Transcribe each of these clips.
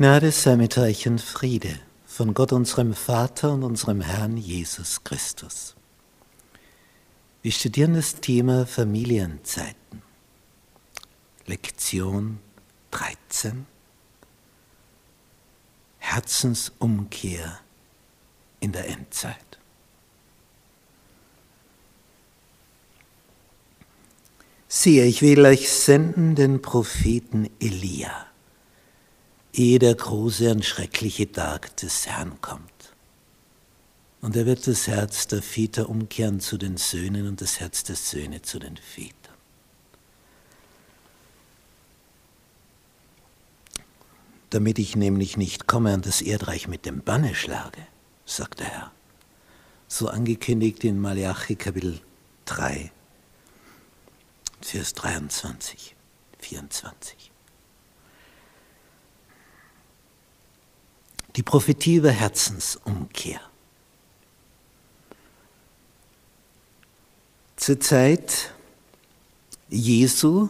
Gnade sei mit euch und Friede von Gott unserem Vater und unserem Herrn Jesus Christus. Wir studieren das Thema Familienzeiten. Lektion 13. Herzensumkehr in der Endzeit. Siehe, ich will euch senden den Propheten Elia ehe der große und schreckliche Tag des Herrn kommt. Und er wird das Herz der Väter umkehren zu den Söhnen und das Herz der Söhne zu den Vätern. Damit ich nämlich nicht komme und das Erdreich mit dem Banne schlage, sagt der Herr. So angekündigt in Malachi Kapitel 3, Vers 23, 24. Die Prophetie über Herzensumkehr. Zur Zeit Jesu,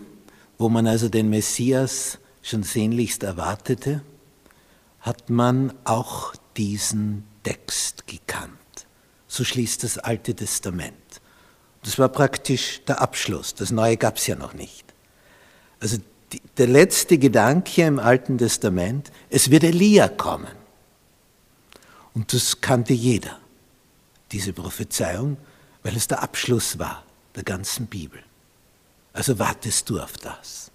wo man also den Messias schon sehnlichst erwartete, hat man auch diesen Text gekannt. So schließt das Alte Testament. Das war praktisch der Abschluss. Das Neue gab es ja noch nicht. Also die, der letzte Gedanke im Alten Testament, es wird Elia kommen. Und das kannte jeder, diese Prophezeiung, weil es der Abschluss war der ganzen Bibel. Also wartest du auf das.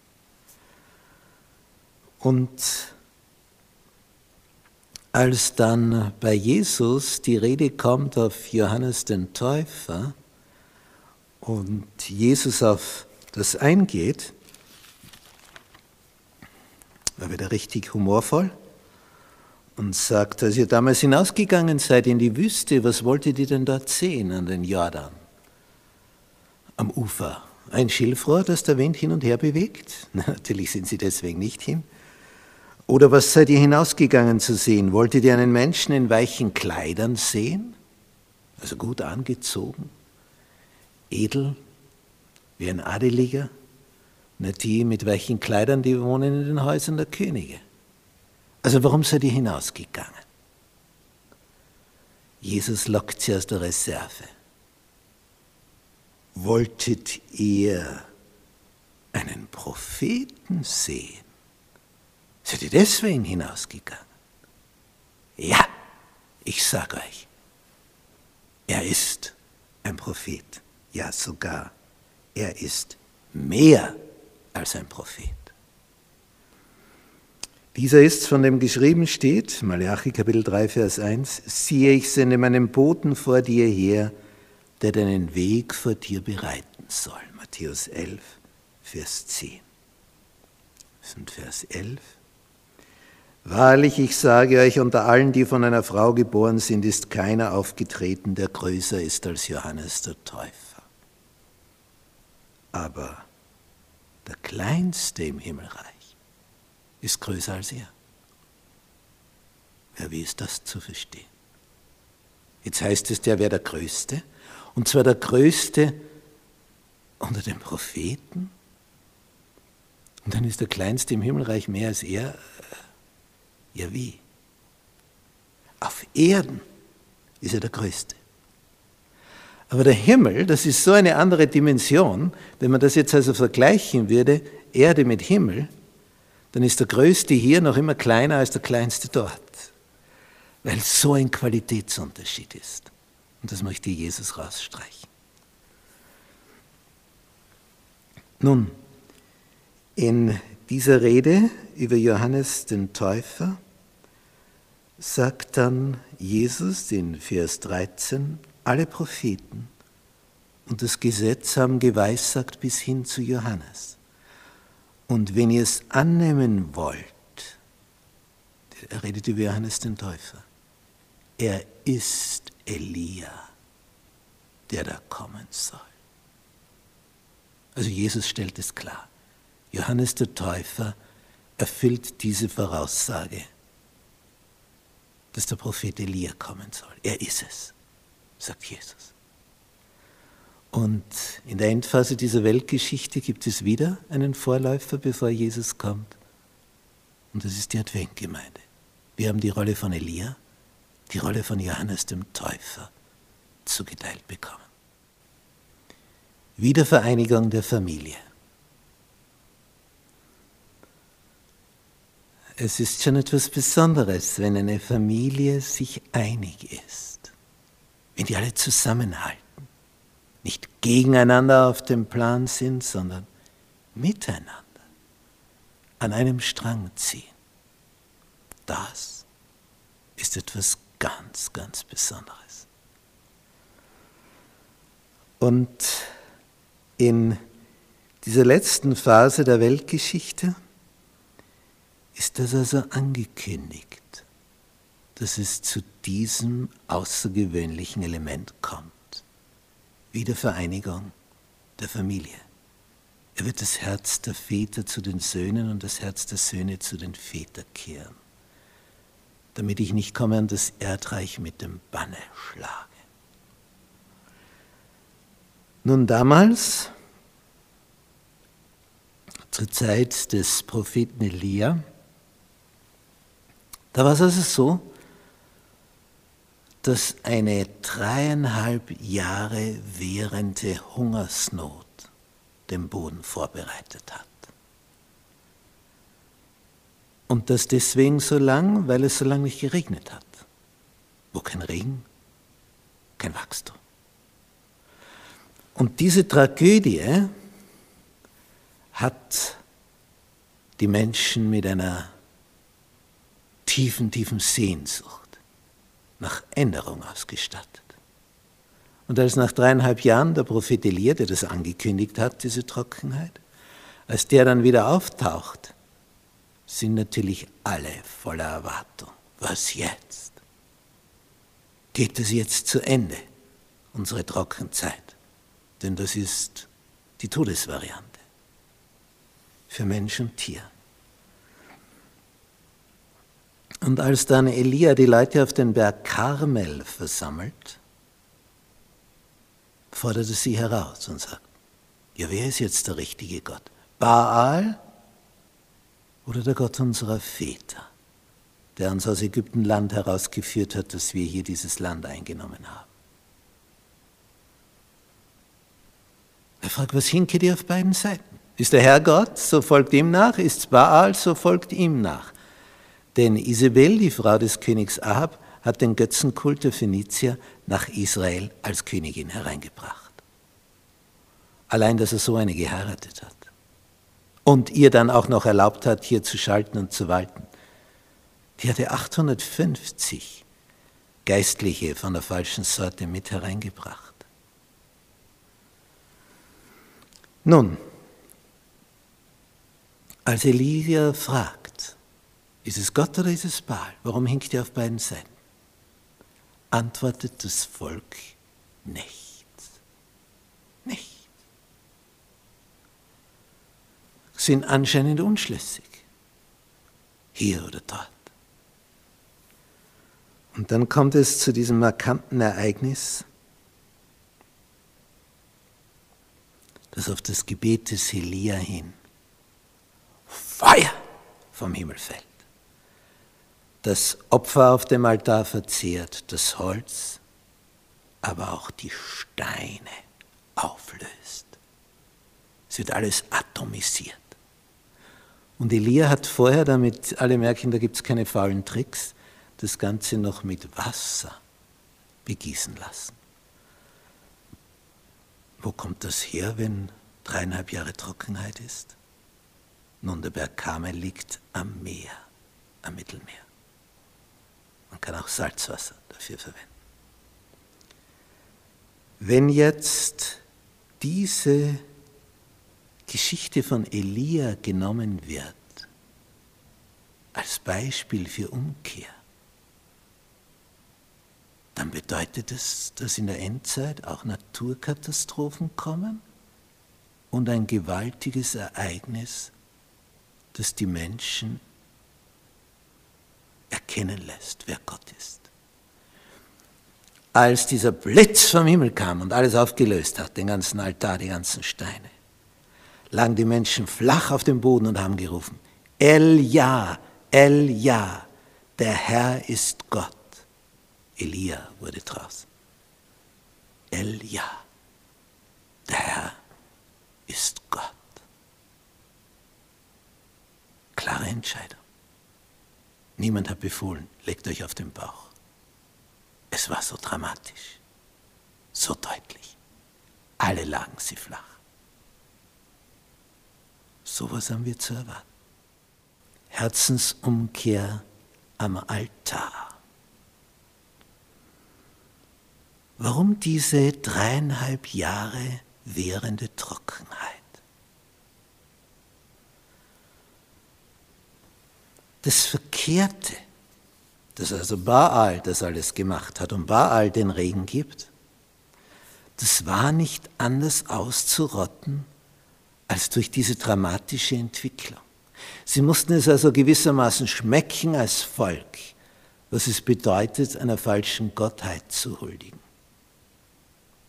Und als dann bei Jesus die Rede kommt auf Johannes den Täufer und Jesus auf das eingeht, war wieder richtig humorvoll und sagt, als ihr damals hinausgegangen seid in die Wüste, was wolltet ihr denn dort sehen an den Jordan? Am Ufer. Ein Schilfrohr, das der Wind hin und her bewegt? natürlich sind sie deswegen nicht hin. Oder was seid ihr hinausgegangen zu sehen? Wolltet ihr einen Menschen in weichen Kleidern sehen? Also gut angezogen, edel, wie ein Adeliger? Na, die mit weichen Kleidern, die wohnen in den Häusern der Könige. Also warum seid ihr hinausgegangen? Jesus lockt sie aus der Reserve. Wolltet ihr einen Propheten sehen? Seid ihr deswegen hinausgegangen? Ja, ich sage euch, er ist ein Prophet. Ja, sogar, er ist mehr als ein Prophet. Dieser ist, von dem geschrieben steht, Malachi Kapitel 3, Vers 1, siehe, ich sende meinen Boten vor dir her, der deinen Weg vor dir bereiten soll. Matthäus 11, Vers 10. Und Vers 11. Wahrlich, ich sage euch, unter allen, die von einer Frau geboren sind, ist keiner aufgetreten, der größer ist als Johannes der Täufer. Aber der Kleinste im Himmelreich ist größer als er. Ja, wie ist das zu verstehen? Jetzt heißt es, der wäre der Größte, und zwar der Größte unter den Propheten. Und dann ist der Kleinste im Himmelreich mehr als er. Ja, wie? Auf Erden ist er der Größte. Aber der Himmel, das ist so eine andere Dimension, wenn man das jetzt also vergleichen würde, Erde mit Himmel, dann ist der Größte hier noch immer kleiner als der Kleinste dort, weil so ein Qualitätsunterschied ist. Und das möchte Jesus rausstreichen. Nun, in dieser Rede über Johannes den Täufer sagt dann Jesus in Vers 13, alle Propheten und das Gesetz haben geweissagt bis hin zu Johannes. Und wenn ihr es annehmen wollt, er redet über Johannes den Täufer, er ist Elia, der da kommen soll. Also Jesus stellt es klar. Johannes der Täufer erfüllt diese Voraussage, dass der Prophet Elia kommen soll. Er ist es, sagt Jesus. Und in der Endphase dieser Weltgeschichte gibt es wieder einen Vorläufer, bevor Jesus kommt. Und das ist die Adventgemeinde. Wir haben die Rolle von Elia, die Rolle von Johannes dem Täufer zugeteilt bekommen. Wiedervereinigung der Familie. Es ist schon etwas Besonderes, wenn eine Familie sich einig ist, wenn die alle zusammenhalten, nicht gegeneinander auf dem Plan sind, sondern miteinander an einem Strang ziehen. Das ist etwas ganz, ganz Besonderes. Und in dieser letzten Phase der Weltgeschichte ist das also angekündigt, dass es zu diesem außergewöhnlichen Element kommt. Wiedervereinigung der Familie. Er wird das Herz der Väter zu den Söhnen und das Herz der Söhne zu den Vätern kehren, damit ich nicht komme und das Erdreich mit dem Banne schlage. Nun damals, zur Zeit des Propheten Elia, da war es also so, dass eine dreieinhalb Jahre währende Hungersnot den Boden vorbereitet hat. Und das deswegen so lang, weil es so lange nicht geregnet hat. Wo kein Regen, kein Wachstum. Und diese Tragödie hat die Menschen mit einer tiefen, tiefen Sehnsucht nach Änderung ausgestattet. Und als nach dreieinhalb Jahren der Prophet Elia, der das angekündigt hat, diese Trockenheit, als der dann wieder auftaucht, sind natürlich alle voller Erwartung. Was jetzt? Geht es jetzt zu Ende, unsere Trockenzeit? Denn das ist die Todesvariante für Mensch und Tier. Und als dann Elia die Leute auf den Berg Karmel versammelt, forderte sie heraus und sagt, ja, wer ist jetzt der richtige Gott? Baal oder der Gott unserer Väter, der uns aus Ägyptenland herausgeführt hat, dass wir hier dieses Land eingenommen haben? Er fragt, was hinke dir auf beiden Seiten? Ist der Herr Gott, so folgt ihm nach, ist Baal, so folgt ihm nach. Denn Isabel, die Frau des Königs Ahab, hat den Götzenkult der Phönizier nach Israel als Königin hereingebracht. Allein, dass er so eine geheiratet hat und ihr dann auch noch erlaubt hat, hier zu schalten und zu walten. Die hatte 850 Geistliche von der falschen Sorte mit hereingebracht. Nun, als Elia fragt, ist es Gott oder ist es Baal? Warum hinkt er auf beiden Seiten? Antwortet das Volk nichts. Nichts. Sind anscheinend unschlüssig. Hier oder dort. Und dann kommt es zu diesem markanten Ereignis, das auf das Gebet des Elia hin Feuer vom Himmel fällt das Opfer auf dem Altar verzehrt, das Holz, aber auch die Steine auflöst. Es wird alles atomisiert. Und Elia hat vorher, damit alle merken, da gibt es keine faulen Tricks, das Ganze noch mit Wasser begießen lassen. Wo kommt das her, wenn dreieinhalb Jahre Trockenheit ist? Nun, der Berg Karmel liegt am Meer, am Mittelmeer. Man kann auch Salzwasser dafür verwenden. Wenn jetzt diese Geschichte von Elia genommen wird als Beispiel für Umkehr, dann bedeutet es, dass in der Endzeit auch Naturkatastrophen kommen und ein gewaltiges Ereignis, das die Menschen erkennen lässt, wer Gott ist. Als dieser Blitz vom Himmel kam und alles aufgelöst hat, den ganzen Altar, die ganzen Steine, lagen die Menschen flach auf dem Boden und haben gerufen, Elia, El Ja, der Herr ist Gott. Elia wurde draus. El Ja, der Herr ist Gott. Klare Entscheidung. Niemand hat befohlen, legt euch auf den Bauch. Es war so dramatisch, so deutlich. Alle lagen sie flach. So was haben wir zu erwarten. Herzensumkehr am Altar. Warum diese dreieinhalb Jahre währende Trockenheit? Das Verkehrte, dass also Baal das alles gemacht hat und Baal den Regen gibt, das war nicht anders auszurotten als durch diese dramatische Entwicklung. Sie mussten es also gewissermaßen schmecken als Volk, was es bedeutet, einer falschen Gottheit zu huldigen.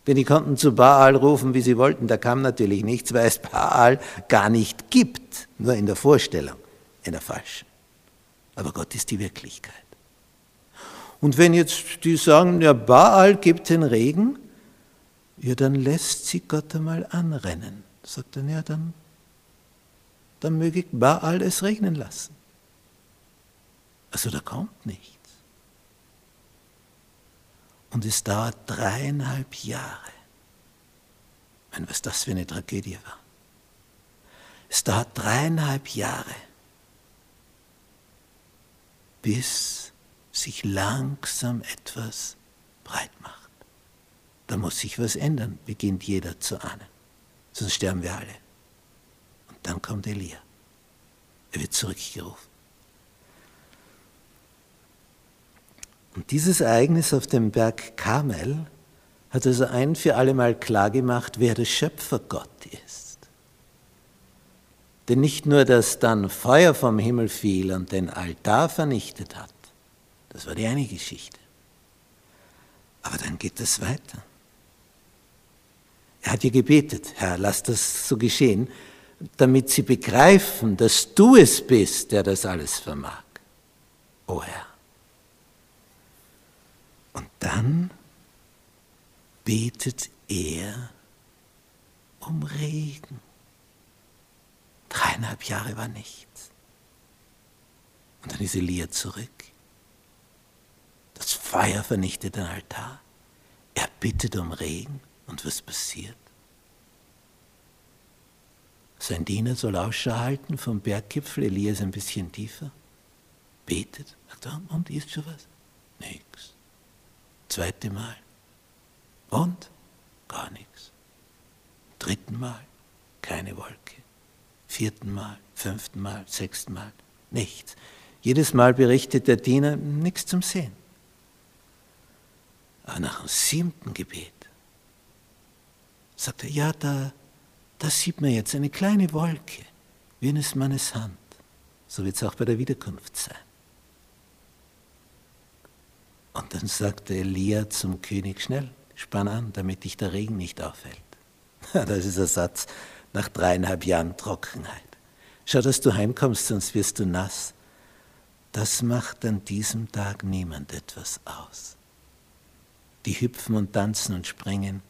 Denn die konnten zu Baal rufen, wie sie wollten, da kam natürlich nichts, weil es Baal gar nicht gibt, nur in der Vorstellung, in der falschen. Aber Gott ist die Wirklichkeit. Und wenn jetzt die sagen, ja, Baal gibt den Regen, ja, dann lässt sie Gott einmal anrennen. Sagt er, ja, dann, dann möge Baal es regnen lassen. Also da kommt nichts. Und es dauert dreieinhalb Jahre. Ich meine, was das für eine Tragödie war. Es dauert dreieinhalb Jahre, bis sich langsam etwas breit macht. Da muss sich was ändern, beginnt jeder zu ahnen. Sonst sterben wir alle. Und dann kommt Elia. Er wird zurückgerufen. Und dieses Ereignis auf dem Berg Karmel hat also ein für allemal klargemacht, wer der Schöpfergott ist. Denn nicht nur, dass dann Feuer vom Himmel fiel und den Altar vernichtet hat, das war die eine Geschichte. Aber dann geht es weiter. Er hat ihr gebetet, Herr, lass das so geschehen, damit sie begreifen, dass du es bist, der das alles vermag. O Herr. Und dann betet er um Regen. Dreieinhalb Jahre war nichts. Und dann ist Elia zurück. Das Feuer vernichtet den Altar. Er bittet um Regen. Und was passiert? Sein Diener soll Ausschau halten vom Berggipfel, Elia ist ein bisschen tiefer, betet, sagt, und ist schon was? Nix. Zweite Mal. Und? Gar nichts. Dritten Mal. Keine Wolke. Vierten Mal, fünften Mal, sechsten Mal. Nichts. Jedes Mal berichtet der Diener, nichts zum Sehen. Aber nach dem siebten Gebet sagt er, ja, da, da sieht man jetzt eine kleine Wolke, wie eines Mannes Hand. So wird es auch bei der Wiederkunft sein. Und dann sagte Elia zum König, schnell, spann an, damit dich der Regen nicht aufhält. Das ist ein Satz nach dreieinhalb Jahren Trockenheit. Schau, dass du heimkommst, sonst wirst du nass. Das macht an diesem Tag niemand etwas aus. Die hüpfen und tanzen und springen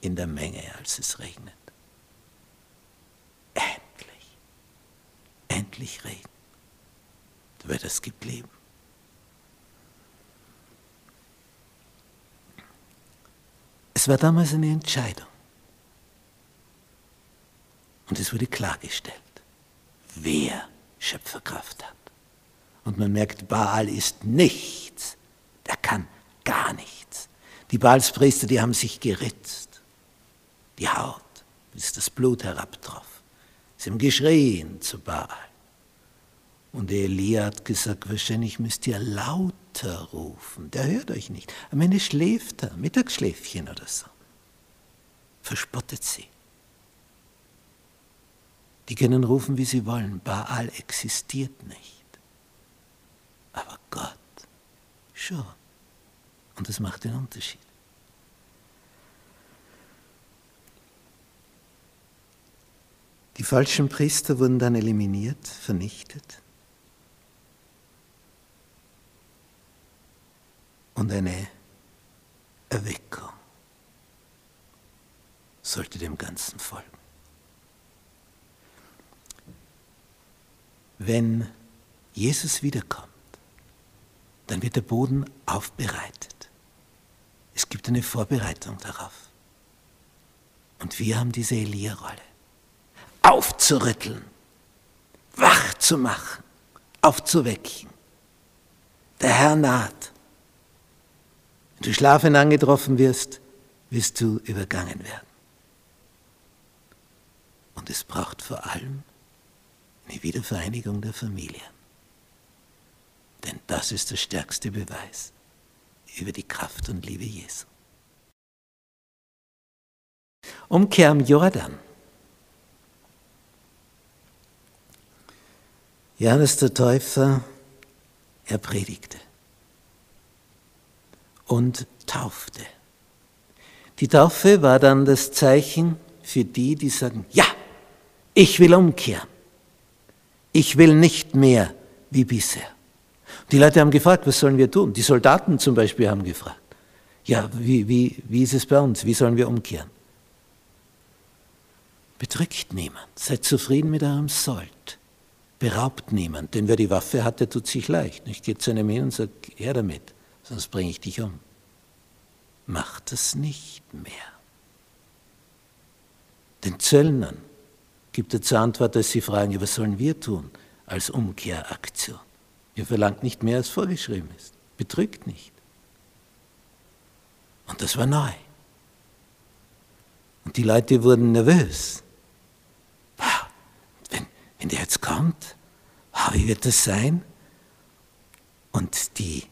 in der Menge, als es regnet. Endlich, endlich Regen. Wird es gibt Leben. Es war damals eine Entscheidung. Und es wurde klargestellt, wer Schöpferkraft hat. Und man merkt, Baal ist nichts. Der kann gar nichts. Die Baalspriester, die haben sich geritzt. Die Haut, bis das Blut herabtroff. Sie haben geschrien zu Baal. Und Elia hat gesagt, wahrscheinlich müsst ihr lauter rufen. Der hört euch nicht. Am Ende schläft er, Mittagsschläfchen oder so. Verspottet sie. Die können rufen, wie sie wollen. Baal existiert nicht. Aber Gott schon. Und das macht den Unterschied. Die falschen Priester wurden dann eliminiert, vernichtet. Und eine Erweckung sollte dem Ganzen folgen. Wenn Jesus wiederkommt, dann wird der Boden aufbereitet. Es gibt eine Vorbereitung darauf. Und wir haben diese Elia-Rolle. Aufzurütteln, wach zu machen, aufzuwecken. Der Herr naht. Wenn du schlafend angetroffen wirst, wirst du übergangen werden. Und es braucht vor allem eine Wiedervereinigung der Familien. Denn das ist der stärkste Beweis über die Kraft und Liebe Jesu. Umkehr am Jordan. Johannes der Täufer, er predigte und taufte. Die Taufe war dann das Zeichen für die, die sagen, ja, ich will umkehren. Ich will nicht mehr wie bisher. Die Leute haben gefragt, was sollen wir tun? Die Soldaten zum Beispiel haben gefragt, ja, wie, wie, wie ist es bei uns? Wie sollen wir umkehren? Bedrückt niemand, seid zufrieden mit eurem Sold. Beraubt niemand, denn wer die Waffe hat, der tut sich leicht. Ich gehe zu einem hin und sage, her damit, sonst bringe ich dich um. Macht das nicht mehr. Den Zöllnern gibt er zur Antwort, dass sie fragen, was sollen wir tun als Umkehraktion? Ihr verlangt nicht mehr, als vorgeschrieben ist. Betrügt nicht. Und das war neu. Und die Leute wurden nervös. Wenn, wenn der jetzt kommt, wie wird das sein? Und die,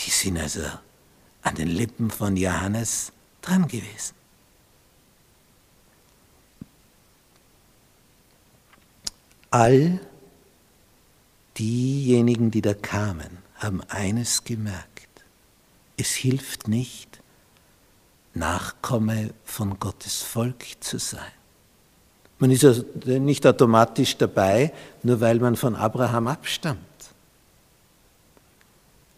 die sind also an den Lippen von Johannes dran gewesen. All diejenigen, die da kamen, haben eines gemerkt. Es hilft nicht, Nachkomme von Gottes Volk zu sein. Man ist ja nicht automatisch dabei, nur weil man von Abraham abstammt.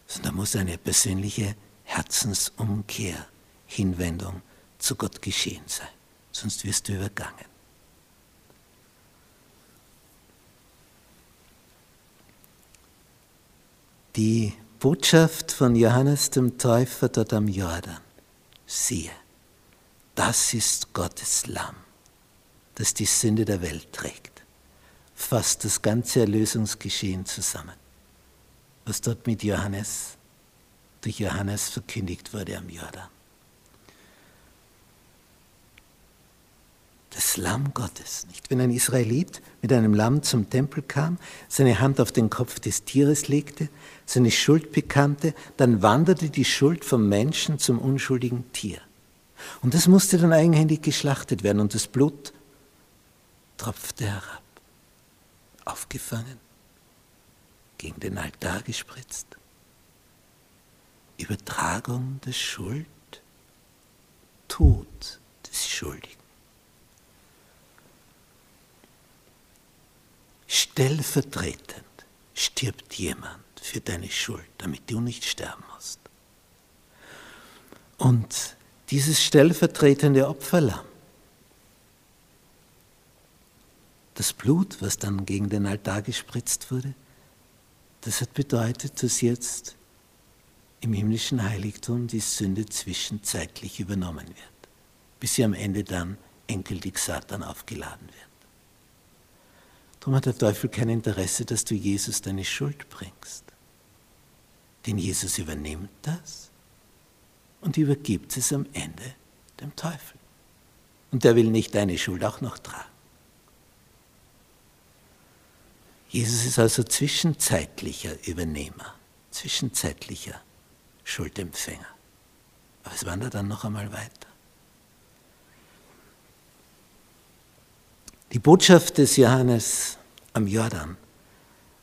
Sondern da muss eine persönliche Herzensumkehr, Hinwendung zu Gott geschehen sein. Sonst wirst du übergangen. Die Botschaft von Johannes dem Täufer dort am Jordan. Siehe, das ist Gottes Lamm, das die Sünde der Welt trägt. Fasst das ganze Erlösungsgeschehen zusammen, was dort mit Johannes durch Johannes verkündigt wurde am Jordan. Das Lamm Gottes, nicht? Wenn ein Israelit mit einem Lamm zum Tempel kam, seine Hand auf den Kopf des Tieres legte, seine Schuld bekannte, dann wanderte die Schuld vom Menschen zum unschuldigen Tier. Und das musste dann eigenhändig geschlachtet werden und das Blut tropfte herab, aufgefangen, gegen den Altar gespritzt. Übertragung der Schuld, Tod des Schuldigen. Stellvertretend stirbt jemand für deine Schuld, damit du nicht sterben musst. Und dieses stellvertretende Opferlamm, das Blut, was dann gegen den Altar gespritzt wurde, das hat bedeutet, dass jetzt im himmlischen Heiligtum die Sünde zwischenzeitlich übernommen wird, bis sie am Ende dann endgültig Satan aufgeladen wird. Darum hat der Teufel kein Interesse, dass du Jesus deine Schuld bringst. Denn Jesus übernimmt das und übergibt es am Ende dem Teufel. Und der will nicht deine Schuld auch noch tragen. Jesus ist also zwischenzeitlicher Übernehmer, zwischenzeitlicher Schuldempfänger. Aber es wandert dann noch einmal weiter. Die Botschaft des Johannes am Jordan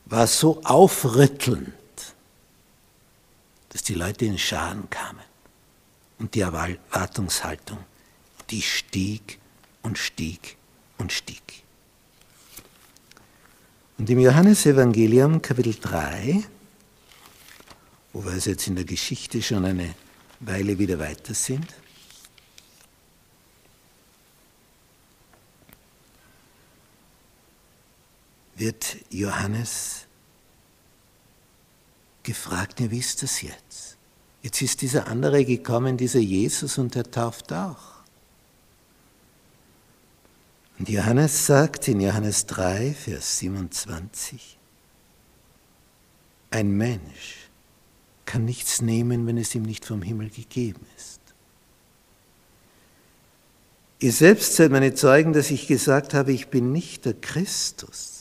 war so aufrüttelnd, dass die Leute in Scharen kamen. Und die Erwartungshaltung, die stieg und stieg und stieg. Und im Johannesevangelium Kapitel 3 wo wir jetzt in der Geschichte schon eine Weile wieder weiter sind. Wird Johannes gefragt, ja, wie ist das jetzt? Jetzt ist dieser andere gekommen, dieser Jesus, und er tauft auch. Und Johannes sagt in Johannes 3, Vers 27, ein Mensch kann nichts nehmen, wenn es ihm nicht vom Himmel gegeben ist. Ihr selbst seid meine Zeugen, dass ich gesagt habe, ich bin nicht der Christus,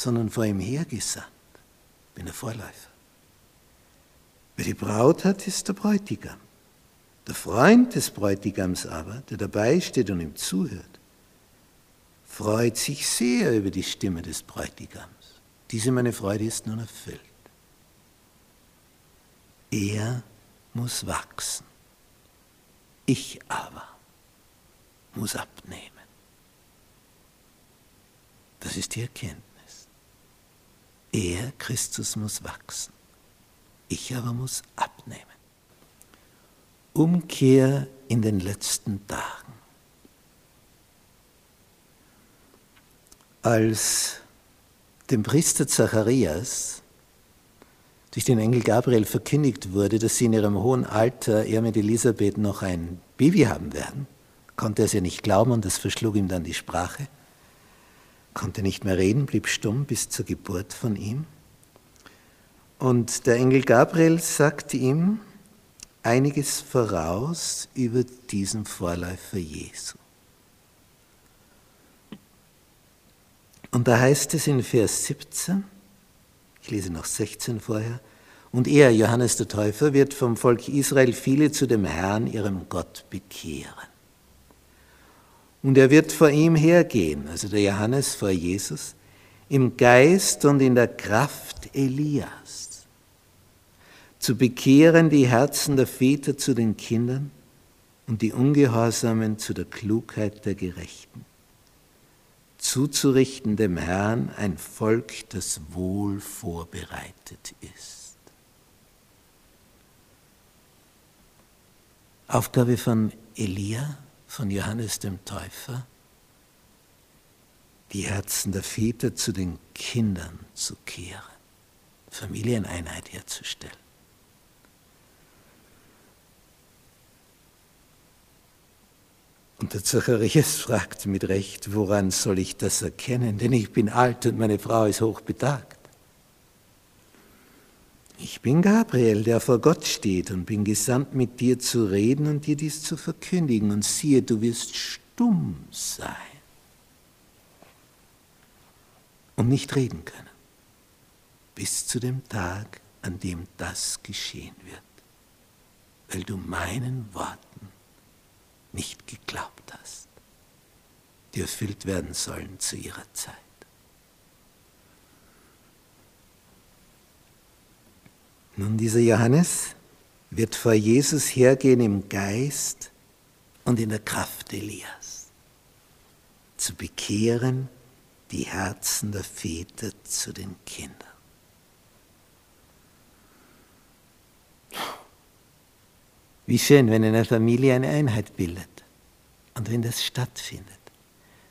sondern vor ihm hergesandt, bin der Vorläufer. Wer die Braut hat, ist der Bräutigam. Der Freund des Bräutigams aber, der dabei steht und ihm zuhört, freut sich sehr über die Stimme des Bräutigams. Diese meine Freude ist nun erfüllt. Er muss wachsen. Ich aber muss abnehmen. Das ist die Erkenntnis. Er, Christus, muss wachsen. Ich aber muss abnehmen. Umkehr in den letzten Tagen. Als dem Priester Zacharias durch den Engel Gabriel verkündigt wurde, dass sie in ihrem hohen Alter, er mit Elisabeth, noch ein Baby haben werden, konnte er es ja nicht glauben und das verschlug ihm dann die Sprache, konnte nicht mehr reden, blieb stumm bis zur Geburt von ihm. Und der Engel Gabriel sagte ihm einiges voraus über diesen Vorläufer Jesu. Und da heißt es in Vers 17, ich lese noch 16 vorher, und er, Johannes der Täufer, wird vom Volk Israel viele zu dem Herrn, ihrem Gott, bekehren. Und er wird vor ihm hergehen, also der Johannes vor Jesus, im Geist und in der Kraft Elias, zu bekehren die Herzen der Väter zu den Kindern und die Ungehorsamen zu der Klugheit der Gerechten. Zuzurichten dem Herrn ein Volk, das wohl vorbereitet ist. Aufgabe von Elia, von Johannes dem Täufer, die Herzen der Väter zu den Kindern zu kehren, Familieneinheit herzustellen. Und der Zacharias fragt mit Recht, woran soll ich das erkennen? Denn ich bin alt und meine Frau ist hochbetagt. Ich bin Gabriel, der vor Gott steht und bin gesandt, mit dir zu reden und dir dies zu verkündigen. Und siehe, du wirst stumm sein und nicht reden können, bis zu dem Tag, an dem das geschehen wird, weil du meinen Worten nicht geglaubt hast, die erfüllt werden sollen zu ihrer Zeit. Nun, dieser Johannes wird vor Jesus hergehen im Geist und in der Kraft Elias, zu bekehren die Herzen der Väter zu den Kindern. Wie schön, wenn eine Familie eine Einheit bildet und wenn das stattfindet,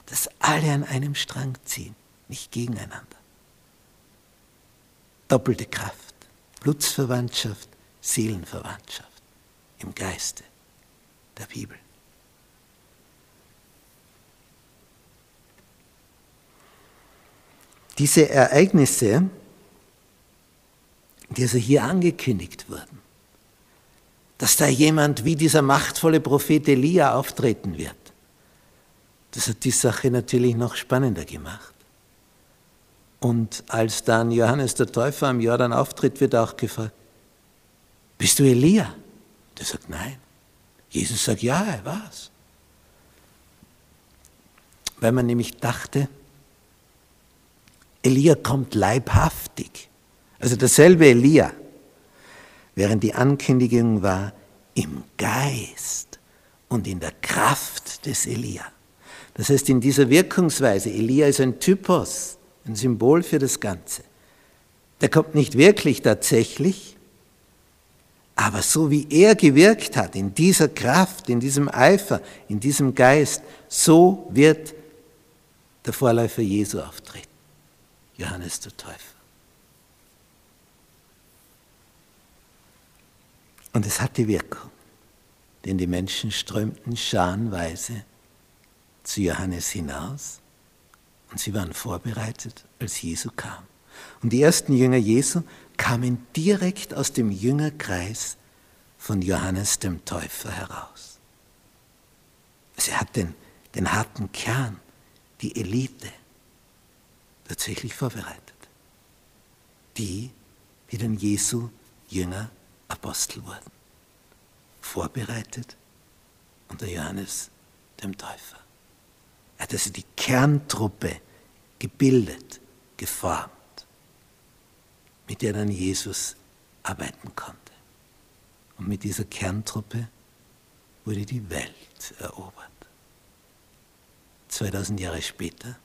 dass alle an einem Strang ziehen, nicht gegeneinander. Doppelte Kraft, Blutsverwandtschaft, Seelenverwandtschaft im Geiste der Bibel. Diese Ereignisse, die also hier angekündigt wurden, dass da jemand wie dieser machtvolle Prophet Elia auftreten wird. Das hat die Sache natürlich noch spannender gemacht. Und als dann Johannes der Täufer am Jordan auftritt, wird auch gefragt, bist du Elia? Der sagt, nein. Jesus sagt, ja, er war's. Weil man nämlich dachte, Elia kommt leibhaftig. Also derselbe Elia, während die Ankündigung war im Geist und in der Kraft des Elia. Das heißt, in dieser Wirkungsweise, Elia ist ein Typos, ein Symbol für das Ganze. Der kommt nicht wirklich tatsächlich, Aber so wie er gewirkt hat, in dieser Kraft, in diesem Eifer, in diesem Geist, so wird der Vorläufer Jesu auftreten. Johannes der Täufer. Und es hatte Wirkung, denn die Menschen strömten scharenweise zu Johannes hinaus und sie waren vorbereitet, als Jesu kam. Und die ersten Jünger Jesu kamen direkt aus dem Jüngerkreis von Johannes dem Täufer heraus. Also er hat den, den harten Kern, die Elite, tatsächlich vorbereitet. Die, die dann Jesu Jünger Apostel wurden. Vorbereitet unter Johannes dem Täufer. Er hat also die Kerntruppe gebildet, geformt, mit der dann Jesus arbeiten konnte. Und mit dieser Kerntruppe wurde die Welt erobert. 2000 Jahre später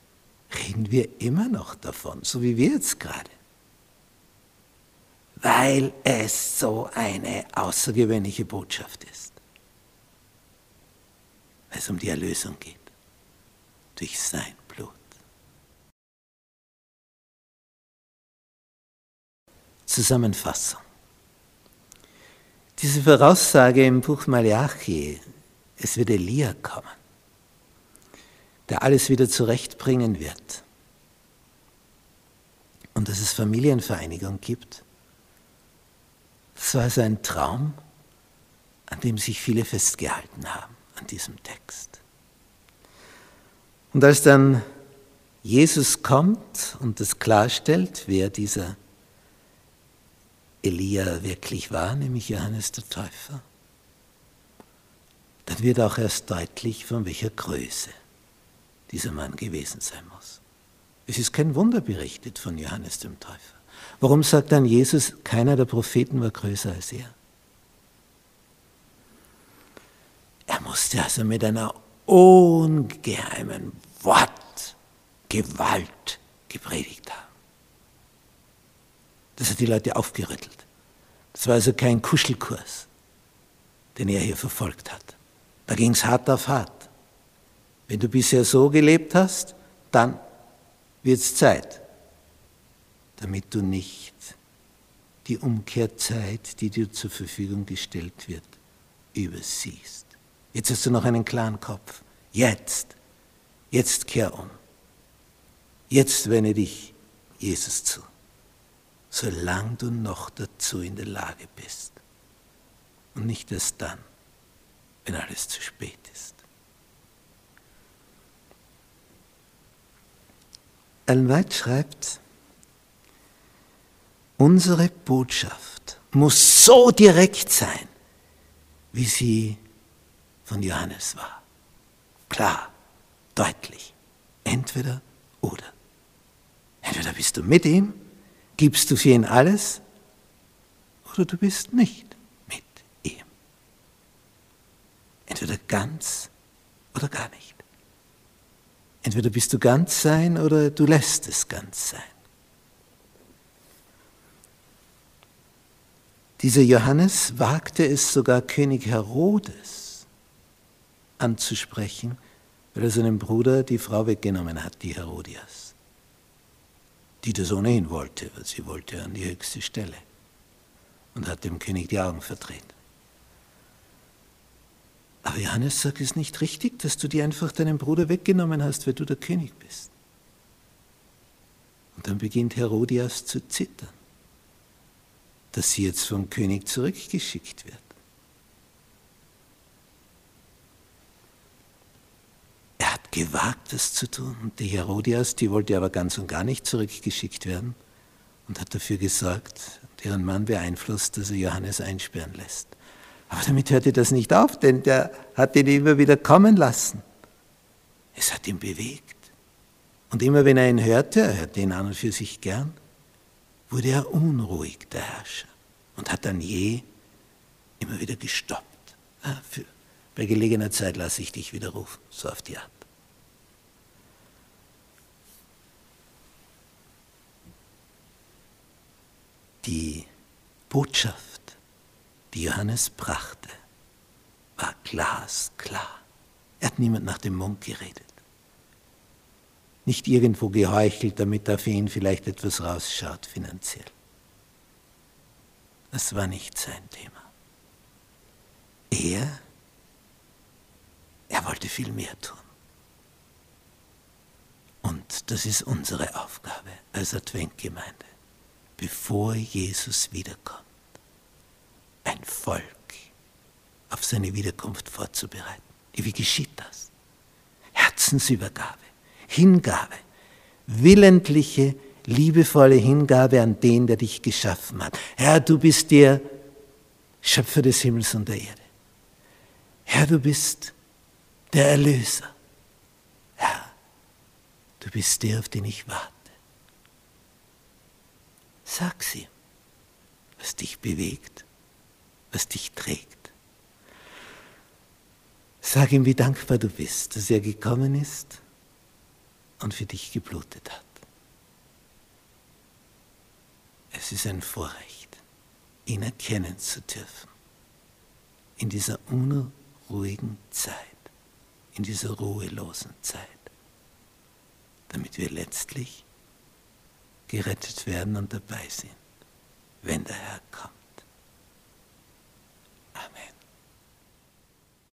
reden wir immer noch davon, so wie wir jetzt gerade weil es so eine außergewöhnliche Botschaft ist. Weil es um die Erlösung geht durch sein Blut. Zusammenfassung. Diese Voraussage im Buch Malachi, es wird Elia kommen, der alles wieder zurechtbringen wird und dass es Familienvereinigung gibt, es war also ein Traum, an dem sich viele festgehalten haben, an diesem Text. Und als dann Jesus kommt und es klarstellt, wer dieser Elia wirklich war, nämlich Johannes der Täufer, dann wird auch erst deutlich, von welcher Größe dieser Mann gewesen sein muss. Es ist kein Wunder berichtet von Johannes dem Täufer. Warum sagt dann Jesus, keiner der Propheten war größer als er? Er musste also mit einer ungeheimen Wortgewalt gepredigt haben. Das hat die Leute aufgerüttelt. Das war also kein Kuschelkurs, den er hier verfolgt hat. Da ging es hart auf hart. Wenn du bisher so gelebt hast, dann wird es Zeit, damit du nicht die Umkehrzeit, die dir zur Verfügung gestellt wird, übersiehst. Jetzt hast du noch einen klaren Kopf. Jetzt, jetzt kehr um. Jetzt wende dich Jesus zu, solange du noch dazu in der Lage bist. Und nicht erst dann, wenn alles zu spät ist. Ellen White schreibt, Unsere Botschaft muss so direkt sein, wie sie von Johannes war. Klar, deutlich. Entweder oder. Entweder bist du mit ihm, gibst du für ihn alles, oder du bist nicht mit ihm. Entweder ganz oder gar nicht. Entweder bist du ganz sein oder du lässt es ganz sein. Dieser Johannes wagte es sogar König Herodes anzusprechen, weil er seinem Bruder die Frau weggenommen hat, die Herodias, die das ohnehin wollte, weil sie wollte an die höchste Stelle und hat dem König die Augen verdreht. Aber Johannes sagt, es ist nicht richtig, dass du dir einfach deinen Bruder weggenommen hast, weil du der König bist. Und dann beginnt Herodias zu zittern dass sie jetzt vom König zurückgeschickt wird. Gewagt, das zu tun. Und die Herodias, die wollte aber ganz und gar nicht zurückgeschickt werden und hat dafür gesorgt und ihren Mann beeinflusst, dass er Johannes einsperren lässt. Aber damit hörte das nicht auf, denn der hat ihn immer wieder kommen lassen. Es hat ihn bewegt. Und immer wenn er ihn hörte, er hörte ihn an und für sich gern, wurde er unruhig, der Herrscher, und hat dann je immer wieder gestoppt. Ja, für, bei gelegener Zeit lasse ich dich wieder rufen, so auf die Art. Die Botschaft, die Johannes brachte, war glasklar. Er hat niemand nach dem Mund geredet. Nicht irgendwo geheuchelt, damit da für ihn vielleicht etwas rausschaut finanziell. Das war nicht sein Thema. Er, er wollte viel mehr tun. Und das ist unsere Aufgabe als Adventgemeinde, bevor Jesus wiederkommt, ein Volk auf seine Wiederkunft vorzubereiten. Wie geschieht das? Herzensübergabe, Hingabe, willentliche, liebevolle Hingabe an den, der dich geschaffen hat. Herr, du bist der Schöpfer des Himmels und der Erde. Herr, du bist der Erlöser. Herr, du bist der, auf den ich warte. Sag sie, was dich bewegt, was dich trägt. Sag ihm, wie dankbar du bist, dass er gekommen ist und für dich geblutet hat. Es ist ein Vorrecht, ihn erkennen zu dürfen. In dieser unruhigen Zeit, in dieser ruhelosen Zeit, damit wir letztlich gerettet werden und dabei sind, wenn der Herr kommt. Amen.